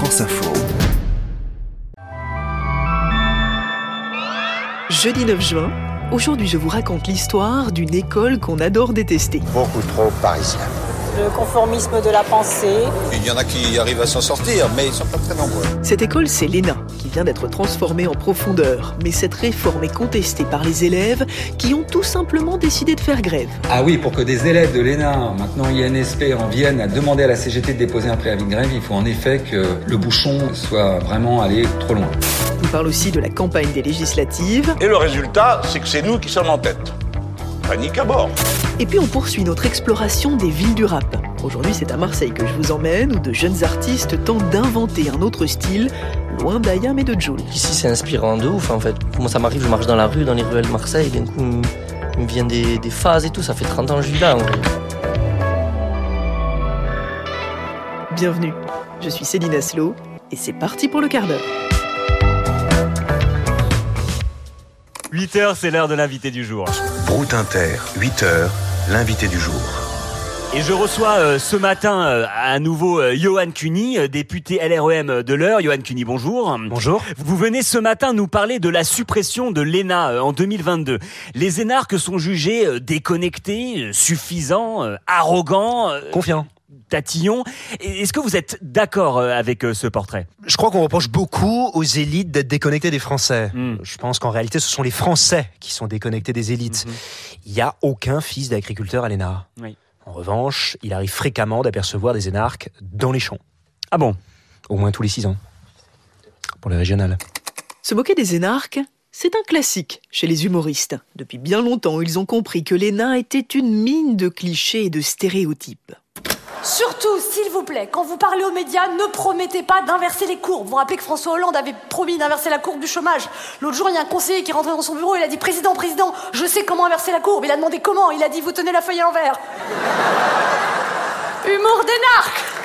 France Info. Jeudi 9 juin, aujourd'hui je vous raconte l'histoire d'une école qu'on adore détester. Beaucoup trop parisien. Le conformisme de la pensée. Il y en a qui arrivent à s'en sortir, mais ils sont pas très nombreux. Cette école, c'est l'ENA, qui vient d'être transformée en profondeur. Mais cette réforme est contestée par les élèves qui ont tout simplement décidé de faire grève. Ah oui, pour que des élèves de l'ENA, maintenant INSP, en viennent à demander à la CGT de déposer un préavis de grève, il faut en effet que le bouchon soit vraiment allé trop loin. On parle aussi de la campagne des législatives. Et le résultat, c'est que c'est nous qui sommes en tête. Panique à bord. Et puis on poursuit notre exploration des villes du rap. Aujourd'hui, c'est à Marseille que je vous emmène, où de jeunes artistes tentent d'inventer un autre style, loin d'Ayam et de Joule. Ici, c'est inspirant de ouf, en fait. Moi, ça m'arrive, je marche dans la rue, dans les ruelles de Marseille, d'un coup, il me vient des, des, phases et tout. Ça fait 30 ans que je vis là, en vrai. Bienvenue, je suis Céline Aslo, et c'est parti pour le quart d'heure. 8h, c'est l'heure de l'invité du jour. Brut Inter, 8h, l'invité du jour. Et je reçois euh, ce matin euh, à nouveau euh, Johan Cuny, euh, député LREM de l'heure. Johan Cuny, bonjour. Bonjour. Vous venez ce matin nous parler de la suppression de l'ENA euh, en 2022. Les énarques sont jugés euh, déconnectés, euh, suffisants, euh, arrogants. euh, Confiant. Tatillon. Est-ce que vous êtes d'accord euh, avec euh, ce portrait? Je crois qu'on reproche beaucoup aux élites d'être déconnectés des Français. Mm. Je pense qu'en réalité, ce sont les Français qui sont déconnectés des élites. Mhm. Il n'y a aucun fils d'agriculteur à l'ENA. Oui. En revanche, il arrive fréquemment d'apercevoir des énarques dans les champs. Ah bon? Au moins tous les six ans. Pour les régionales. Se moquer des énarques, c'est un classique chez les humoristes. Depuis bien longtemps, ils ont compris que l'ENA était une mine de clichés et de stéréotypes. Surtout, s'il vous plaît, quand vous parlez aux médias, ne promettez pas d'inverser les courbes. Vous vous rappelez que François Hollande avait promis d'inverser la courbe du chômage. L'autre jour, il y a un conseiller qui est rentré dans son bureau, il a dit Président, président, je sais comment inverser la courbe. Il a demandé comment. Il a dit Vous tenez la feuille à l'envers. Humour d'énarque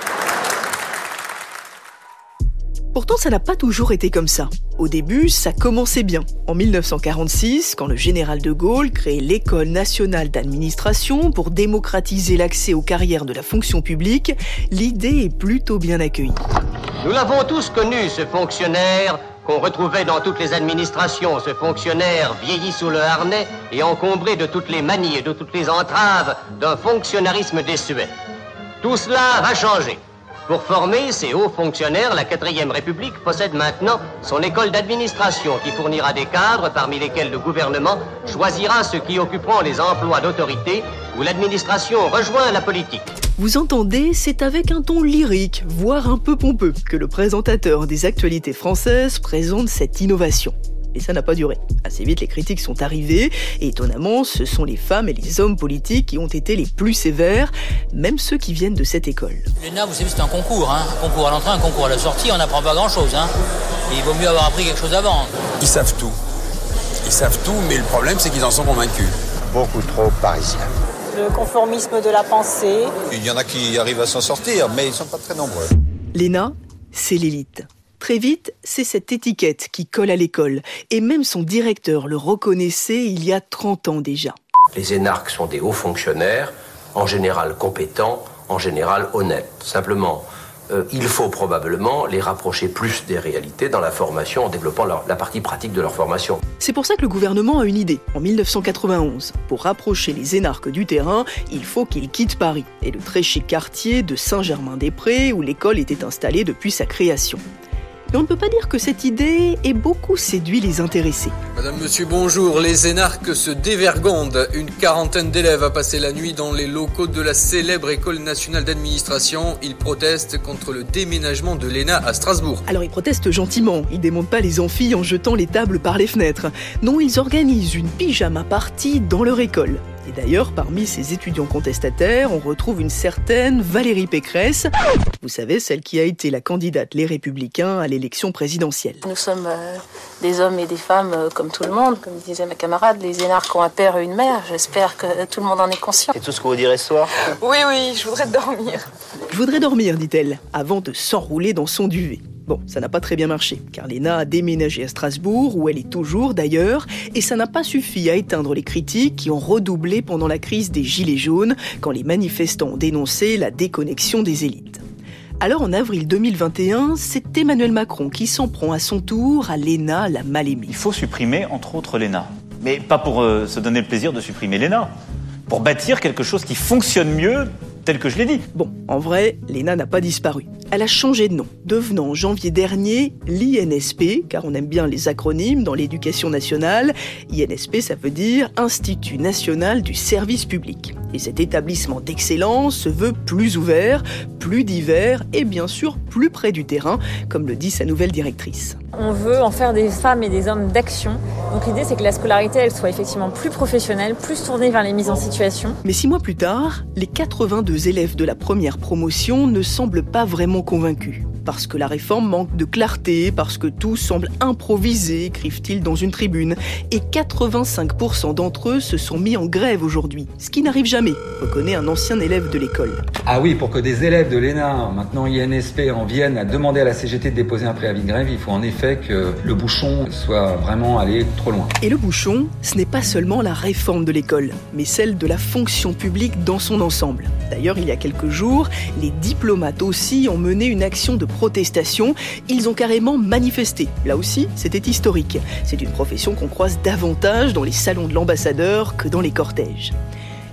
Pourtant, ça n'a pas toujours été comme ça. Au début, ça commençait bien. En 1946, quand le général de Gaulle crée l'École nationale d'administration pour démocratiser l'accès aux carrières de la fonction publique, l'idée est plutôt bien accueillie. Nous l'avons tous connu, ce fonctionnaire qu'on retrouvait dans toutes les administrations, ce fonctionnaire vieilli sous le harnais et encombré de toutes les manies et de toutes les entraves d'un fonctionnarisme désuet. Tout cela va changer. Pour former ces hauts fonctionnaires, la 4ème République possède maintenant son école d'administration qui fournira des cadres parmi lesquels le gouvernement choisira ceux qui occuperont les emplois d'autorité où l'administration rejoint la politique. Vous entendez, c'est avec un ton lyrique, voire un peu pompeux, que le présentateur des actualités françaises présente cette innovation. Et ça n'a pas duré. Assez vite, les critiques sont arrivées, et étonnamment, ce sont les femmes et les hommes politiques qui ont été les plus sévères, même ceux qui viennent de cette école. L'ENA, vous savez, c'est un concours, hein. Un concours à l'entrée, un concours à la sortie, on n'apprend pas grand-chose, hein. Et il vaut mieux avoir appris quelque chose avant. Ils savent tout. Ils savent tout, mais le problème, c'est qu'ils en sont convaincus. Beaucoup trop parisien. Le conformisme de la pensée. Il y en a qui arrivent à s'en sortir, mais ils sont pas très nombreux. L'ENA, c'est l'élite. Très vite, c'est cette étiquette qui colle à l'école, et même son directeur le reconnaissait il y a 30 ans déjà. Les énarques sont des hauts fonctionnaires, en général compétents, en général honnêtes. Simplement, euh, il faut probablement les rapprocher plus des réalités dans la formation en développant leur- la partie pratique de leur formation. C'est pour ça que le gouvernement a une idée, en 1991. Pour rapprocher les énarques du terrain, il faut qu'ils quittent Paris et le très chic quartier de Saint-Germain-des-Prés où l'école était installée depuis sa création. On ne peut pas dire que cette idée ait beaucoup séduit les intéressés. Madame, monsieur, bonjour. Les énarques se dévergondent. Une quarantaine d'élèves a passé la nuit dans les locaux de la célèbre École nationale d'administration. Ils protestent contre le déménagement de l'ENA à Strasbourg. Alors ils protestent gentiment, ils démontent pas les amphis en jetant les tables par les fenêtres. Non, ils organisent une pyjama party dans leur école. Et d'ailleurs, parmi ces étudiants contestataires, on retrouve une certaine Valérie Pécresse. Vous savez, celle qui a été la candidate Les Républicains à l'élection présidentielle. Nous sommes euh, des hommes et des femmes euh, comme tout le monde, comme disait ma camarade, les énarques ont un père et une mère. J'espère que tout le monde en est conscient. C'est tout ce que vous direz ce soir? Oui, oui, je voudrais dormir. Je voudrais dormir, dit-elle, avant de s'enrouler dans son duvet. Bon, ça n'a pas très bien marché, car Léna a déménagé à Strasbourg, où elle est toujours d'ailleurs, et ça n'a pas suffi à éteindre les critiques qui ont redoublé pendant la crise des Gilets jaunes, quand les manifestants ont dénoncé la déconnexion des élites. Alors en avril 2021, c'est Emmanuel Macron qui s'en prend à son tour à l'ENA, la mal aimée. Il faut supprimer entre autres l'ENA. Mais pas pour euh, se donner le plaisir de supprimer l'ENA, pour bâtir quelque chose qui fonctionne mieux tel que je l'ai dit. Bon, en vrai, l'ENA n'a pas disparu. Elle a changé de nom, devenant en janvier dernier l'INSP, car on aime bien les acronymes dans l'éducation nationale. INSP, ça veut dire Institut national du service public. Et cet établissement d'excellence se veut plus ouvert, plus divers et bien sûr plus près du terrain, comme le dit sa nouvelle directrice. On veut en faire des femmes et des hommes d'action. Donc l'idée c'est que la scolarité elle soit effectivement plus professionnelle, plus tournée vers les mises en situation. Mais six mois plus tard, les 82 élèves de la première promotion ne semblent pas vraiment convaincus. Parce que la réforme manque de clarté, parce que tout semble improvisé, écrivent-ils dans une tribune. Et 85% d'entre eux se sont mis en grève aujourd'hui, ce qui n'arrive jamais, reconnaît un ancien élève de l'école. Ah oui, pour que des élèves de l'ENA, maintenant INSP, en viennent à demander à la CGT de déposer un préavis de grève, il faut en effet que le bouchon soit vraiment allé trop loin. Et le bouchon, ce n'est pas seulement la réforme de l'école, mais celle de la fonction publique dans son ensemble. D'ailleurs, il y a quelques jours, les diplomates aussi ont mené une action de Ils ont carrément manifesté. Là aussi, c'était historique. C'est une profession qu'on croise davantage dans les salons de l'ambassadeur que dans les cortèges.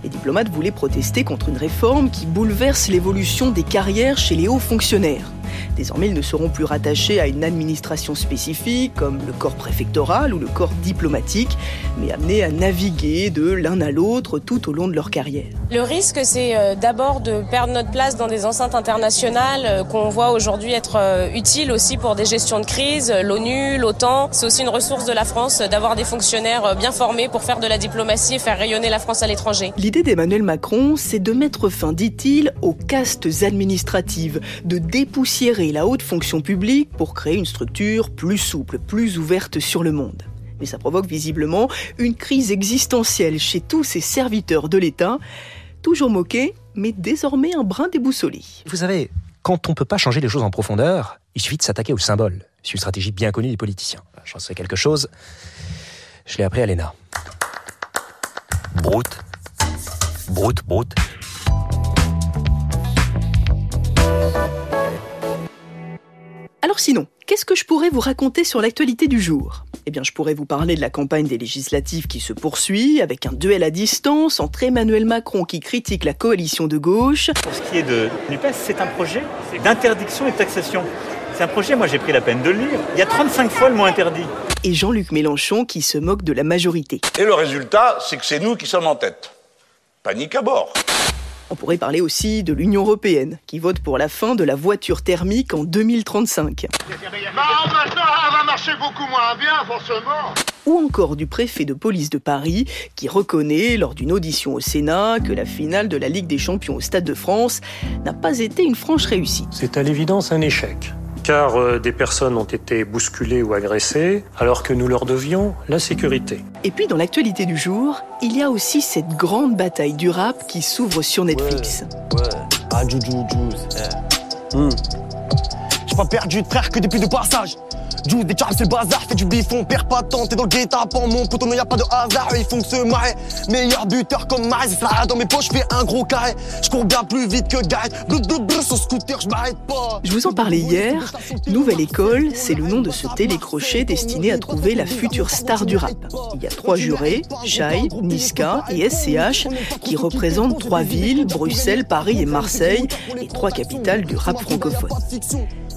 Les diplomates voulaient protester contre une réforme qui bouleverse l'évolution des carrières chez les hauts fonctionnaires. Désormais, ils ne seront plus rattachés à une administration spécifique, comme le corps préfectoral ou le corps diplomatique, mais amenés à naviguer de l'un à l'autre tout au long de leur carrière. Le risque, c'est euh, d'abord de perdre notre place dans des enceintes internationales euh, qu'on voit aujourd'hui être euh, utiles aussi pour des gestions de crise, l'ONU, l'OTAN. C'est aussi une ressource de la France d'avoir des fonctionnaires bien formés pour faire de la diplomatie et faire rayonner la France à l'étranger. L'idée d'Emmanuel Macron, c'est de mettre fin, dit-il, aux castes administratives, de dépoussiérer la haute fonction publique pour créer une structure plus souple, plus ouverte sur le monde. Mais ça provoque visiblement une crise existentielle chez tous ces serviteurs de l'État, toujours moqués, mais désormais un brin déboussolé. Vous savez, quand on ne peut pas changer les choses en profondeur, il suffit de s'attaquer au symbole. C'est une stratégie bien connue des politiciens. J'en sais quelque chose. Je l'ai appris à l'ENA. Brute. Brute, brute. Alors sinon, qu'est-ce que je pourrais vous raconter sur l'actualité du jour? Eh bien, je pourrais vous parler de la campagne des législatives qui se poursuit, avec un duel à distance entre Emmanuel Macron qui critique la coalition de gauche. Pour ce qui est de NUPES, c'est un projet d'interdiction et de taxation. C'est un projet, moi j'ai pris la peine de le lire. Il y a 35 fois le mot interdit. Et Jean-Luc Mélenchon qui se moque de la majorité. Et le résultat, c'est que c'est nous qui sommes en tête. Panique à bord. On pourrait parler aussi de l'Union européenne, qui vote pour la fin de la voiture thermique en 2035. Bah, maintenant, elle va marcher beaucoup moins bien, forcément. Ou encore du préfet de police de Paris, qui reconnaît, lors d'une audition au Sénat, que la finale de la Ligue des Champions au Stade de France n'a pas été une franche réussite. C'est à l'évidence un échec car euh, des personnes ont été bousculées ou agressées, alors que nous leur devions la sécurité. Et puis dans l'actualité du jour, il y a aussi cette grande bataille du rap qui s'ouvre sur Netflix. Ouais, ah. J'ai pas perdu de frère que depuis de passage. Juice, des charles, c'est le bazar, fais du bifon, perds pas de temps, t'es dans le guet-apens, mon poteau, non y a pas de hasard, ils font que se marrer. Meilleur buteur comme Marais, ça dans mes poches, fais un gros carré. Je cours bien plus vite que Gareth, bleu, bleu, bleu, sur scooter, je m'arrête pas. Je vous en parlais hier, Nouvelle École, c'est le nom de ce télécrochet destiné à trouver la future star du rap. Il y a trois jurés, Shai, Niska et SCH, qui représentent trois villes, Bruxelles, Paris et Marseille, les trois capitales du rap francophone.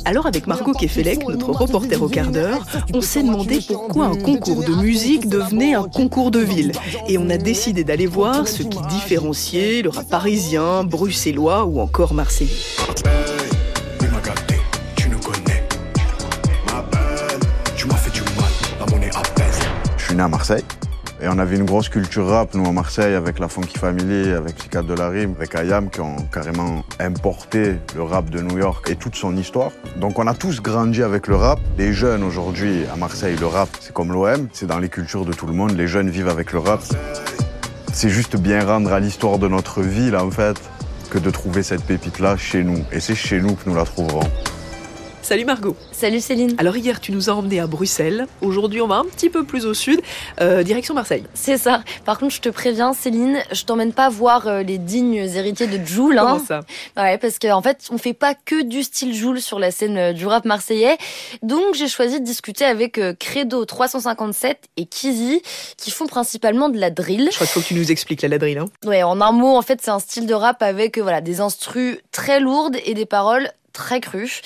Alors avec Margot Kefelec, notre reporter au quart d'heure, on s'est demandé pourquoi un concours de musique devenait un concours de ville. Et on a décidé d'aller voir ce qui différenciait le rap parisien, bruxellois ou encore marseillais. Je suis né à Marseille. Et on avait une grosse culture rap, nous, à Marseille, avec la Funky Family, avec Psychiat de la Rime, avec Ayam, qui ont carrément importé le rap de New York et toute son histoire. Donc on a tous grandi avec le rap. Les jeunes, aujourd'hui, à Marseille, le rap, c'est comme l'OM, c'est dans les cultures de tout le monde. Les jeunes vivent avec le rap. C'est juste bien rendre à l'histoire de notre ville, en fait, que de trouver cette pépite-là chez nous. Et c'est chez nous que nous la trouverons. Salut Margot. Salut Céline. Alors hier tu nous as emmenés à Bruxelles. Aujourd'hui on va un petit peu plus au sud, euh, direction Marseille. C'est ça. Par contre je te préviens Céline, je t'emmène pas voir euh, les dignes héritiers de Joule. Comment hein. ça? Ouais, parce qu'en fait on fait pas que du style Joule sur la scène euh, du rap marseillais. Donc j'ai choisi de discuter avec Credo 357 et Kizzy qui font principalement de la drill. Je crois qu'il faut que tu nous expliques la ladrille. Hein. Ouais, en un mot, en fait, c'est un style de rap avec voilà des instrus très lourdes et des paroles très crues.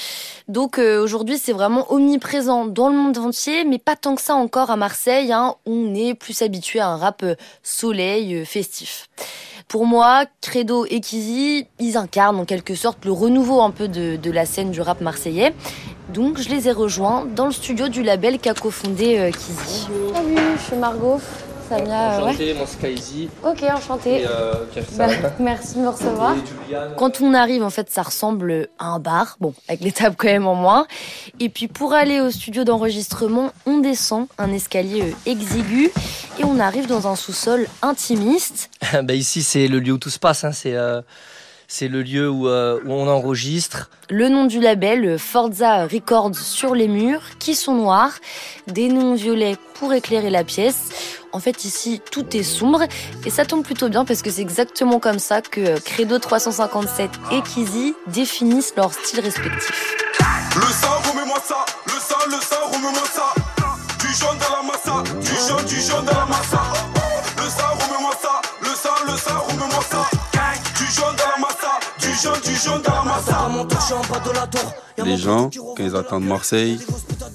Donc euh, aujourd'hui, c'est vraiment omniprésent dans le monde entier, mais pas tant que ça encore à Marseille. Hein, on est plus habitué à un rap euh, soleil, euh, festif. Pour moi, Credo et Kizzy, ils incarnent en quelque sorte le renouveau un peu de, de la scène du rap marseillais. Donc je les ai rejoints dans le studio du label qu'a cofondé euh, Kizzy. Salut, je suis Margot. Samia, euh, ouais. Enchanté, moi c'est Kaizi. Ok, enchanté. Et euh. Bah, merci de me recevoir. Quand on arrive, en fait, ça ressemble à un bar. Bon, avec les tables quand même en moins. Et puis, pour aller au studio d'enregistrement, on descend un escalier euh, exigu et on arrive dans un sous-sol intimiste. bah, ici c'est le lieu où tout se passe. Hein. C'est euh, c'est le lieu où, euh, où on enregistre. Le nom du label, euh, Forza Records sur les murs, qui sont noirs. Des noms violets pour éclairer la pièce. En fait, ici, tout est sombre. Et ça tombe plutôt bien parce que c'est exactement comme ça que euh, Credo 357 et Kizzy définissent leur style respectif. Le sang, remets-moi ça. Le sang, le sang, remets-moi ça. Les gens, quand ils attendent Marseille,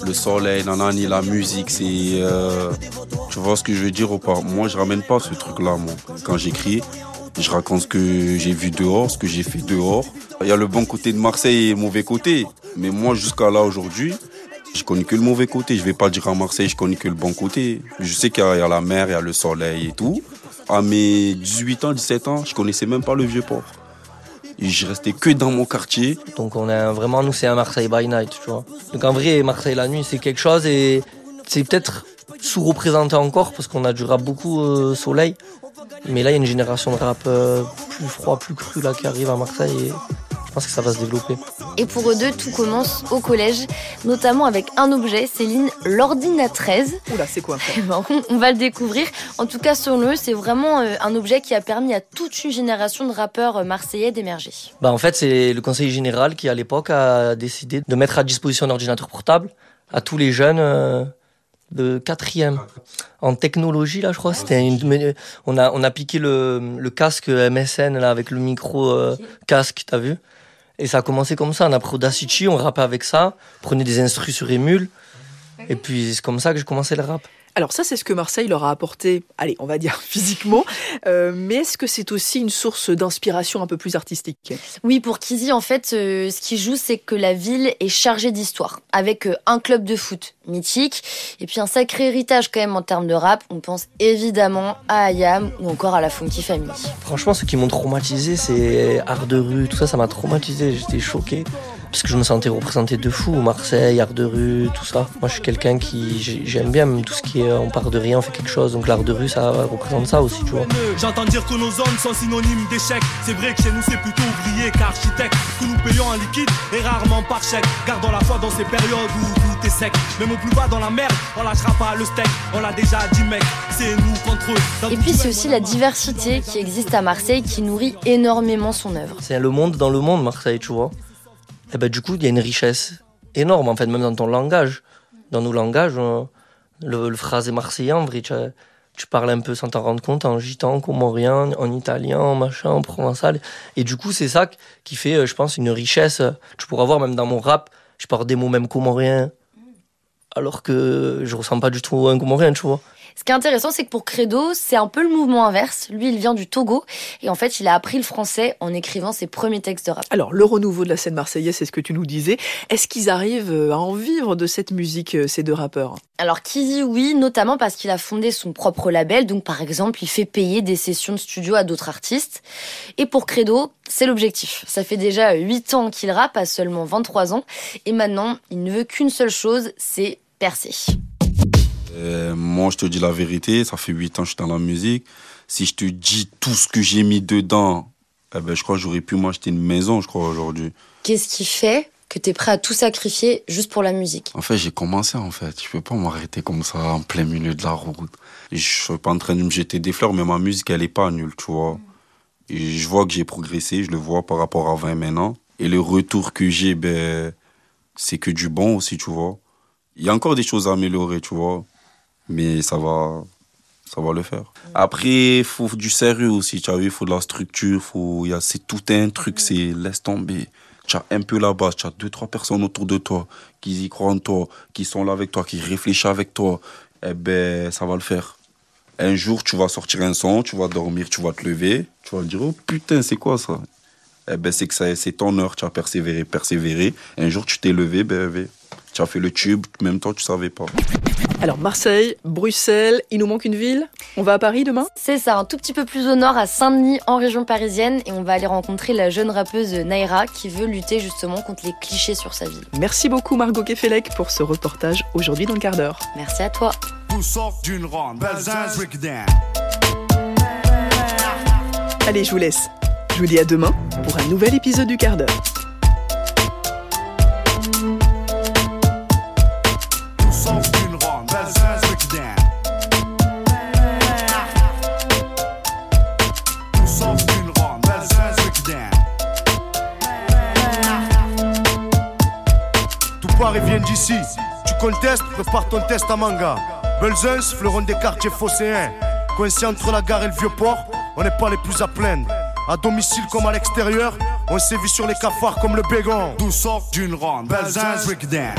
le soleil, nanani, la musique, c'est. euh, tu vois ce que je veux dire ou pas? Moi, je ramène pas ce truc-là, moi. Quand j'écris, je raconte ce que j'ai vu dehors, ce que j'ai fait dehors. Il y a le bon côté de Marseille et le mauvais côté. Mais moi, jusqu'à là, aujourd'hui, je connais que le mauvais côté. Je vais pas dire à Marseille, je connais que le bon côté. Je sais qu'il y a il y a la mer, il y a le soleil et tout. À mes 18 ans, 17 ans, je connaissais même pas le vieux port. Et je que dans mon quartier. Donc on a vraiment nous c'est un Marseille by night, tu vois. Donc en vrai Marseille la nuit c'est quelque chose et c'est peut-être sous-représenté encore parce qu'on a du rap beaucoup euh, soleil. Mais là il y a une génération de rap euh, plus froid, plus cru là qui arrive à Marseille pense que ça va se développer. Et pour eux deux, tout commence au collège, notamment avec un objet, Céline, l'ordinatrice. Oula, c'est quoi ben, on- va le découvrir. En tout cas, selon eux, c'est vraiment euh, un objet qui a permis à toute une génération de rappeurs euh, marseillais d'émerger. Bah en fait c'est le conseil général qui à l'époque a décidé de mettre à disposition un ordinateur portable à tous les jeunes euh, de quatrième. En technologie là je crois c'était une mais, on a on a piqué le, le casque MSN là avec le micro euh, casque t'as vu? Et ça a commencé comme ça on a pris Audacity on rappait avec ça prenait des instrus sur Emule et puis c'est comme ça que j'ai commencé le rap. Alors ça, c'est ce que Marseille leur a apporté, allez, on va dire physiquement, Euh, mais est-ce que c'est aussi une source d'inspiration un peu plus artistique? Oui, pour Kizzy, en fait, euh, ce qui joue, c'est que la ville est chargée d'histoire, avec euh, un club de foot mythique, et puis un sacré héritage quand même en termes de rap. On pense évidemment à Ayam ou encore à la Funky Family. Franchement, ce qui m'ont traumatisé, c'est art de rue, tout ça, ça m'a traumatisé. J'étais choqué. Parce que je me sentais représenté de fou. Marseille, art de rue, tout ça. Moi, je suis quelqu'un qui. j'ai- J'aime bien même tout ce qui est. On part de rien, on fait quelque chose. Donc, l'art de rue, ça représente ça aussi, tu vois. J'entends dire que nos zones sont synonymes d'échec. C'est vrai que chez nous c'est plutôt ouvrier qu'architecte. Que nous payons en liquide et rarement par chèque. Gardons la foi dans ces périodes où tout est sec. Même au plus bas dans la merde, on lâchera pas le steak. On l'a déjà dit, mec, c'est nous contre eux. Dans Et puis c'est aussi la diversité qui existe à Marseille qui nourrit énormément son œuvre. C'est le monde dans le monde, Marseille, tu vois. Et ben, du coup, il y a une richesse énorme, en fait, même dans ton langage. Dans nos langages, on- le, le phrasé marseillais, en vrai, tu, parles un peu sans t'en rendre compte en gitan, comorien, en italien, en machin, en provençal. Et du coup, c'est ça qui fait, euh, je pense, une richesse. Tu pourras voir, même dans mon rap, je parle des mots même comoriens. Alors que je ressens pas du tout un comorien, tu vois. Ce qui est intéressant, c'est que pour Credo, c'est un peu le mouvement inverse. Lui, il vient du Togo et en fait, il a appris le français en écrivant ses premiers textes de rap. Alors, le renouveau de la scène marseillaise, c'est ce que tu nous disais. Est-ce qu'ils arrivent euh, à en vivre de cette musique, euh, ces deux rappeurs? Alors Kizzy, oui, notamment parce qu'il a fondé son propre label. Donc par exemple, il fait payer des sessions de studio à d'autres artistes. Et pour Credo, c'est l'objectif. Ça fait déjà 8 ans qu'il rappe à seulement 23 ans. Et maintenant, il ne veut qu'une seule chose, c'est percer. Euh, moi, je te dis la vérité, ça fait 8 ans que je suis dans la musique. Si je te dis tout ce que j'ai mis dedans, eh ben, je crois que j'aurais pu m'acheter une maison, je crois, aujourd'hui. Qu'est-ce qu'il fait que tu es prêt à tout sacrifier juste pour la musique? En fait, j'ai commencé en fait. Je peux pas m'arrêter comme ça en plein milieu de la route. Je suis pas en train de me jeter des fleurs, mais ma musique, elle est pas nulle, tu vois. Et je vois que j'ai progressé, je le vois par rapport à 20 maintenant. Et le retour que j'ai, ben, c'est que du bon aussi, tu vois. Il y a encore des choses à améliorer, tu vois. Mais ça va, ça va le faire. Après, il faut du sérieux aussi, tu vois. Il faut de la structure, faut, il y a, c'est tout un truc, c'est laisse tomber. Tu as un peu la base, tu as deux, trois personnes autour de toi qui y croient en toi, qui sont là avec toi, qui réfléchissent avec toi. Eh ben, ça va le faire. Un jour, tu vas sortir un son, tu vas dormir, tu vas te lever, tu vas te dire, oh putain, c'est quoi ça? Eh ben, c'est que c'est ton heure, tu as persévéré, persévéré. Un jour, tu t'es levé, ben, ben, tu as fait le tube, même temps, tu savais pas. Alors Marseille, Bruxelles, il nous manque une ville. On va à Paris demain? C'est ça, un tout petit peu plus au nord, à Saint-Denis, en région parisienne, et on va aller rencontrer la jeune rappeuse Naira qui veut lutter justement contre les clichés sur sa ville. Merci beaucoup Margot Kefelec pour ce reportage aujourd'hui dans le quart d'heure. Merci à toi. D'une. Allez, je vous laisse. Je vous dis à demain pour un nouvel épisode du quart d'heure. D'ici. Tu contestes, prépare ton test à manga. Belzins, fleuron des quartiers phocéens. Coincé entre la gare et le vieux port, on n'est pas les plus à plaindre. À domicile comme à l'extérieur, on sévit sur les cafards comme le bégon. D'où sort d'une ronde, Belzins, breakdown.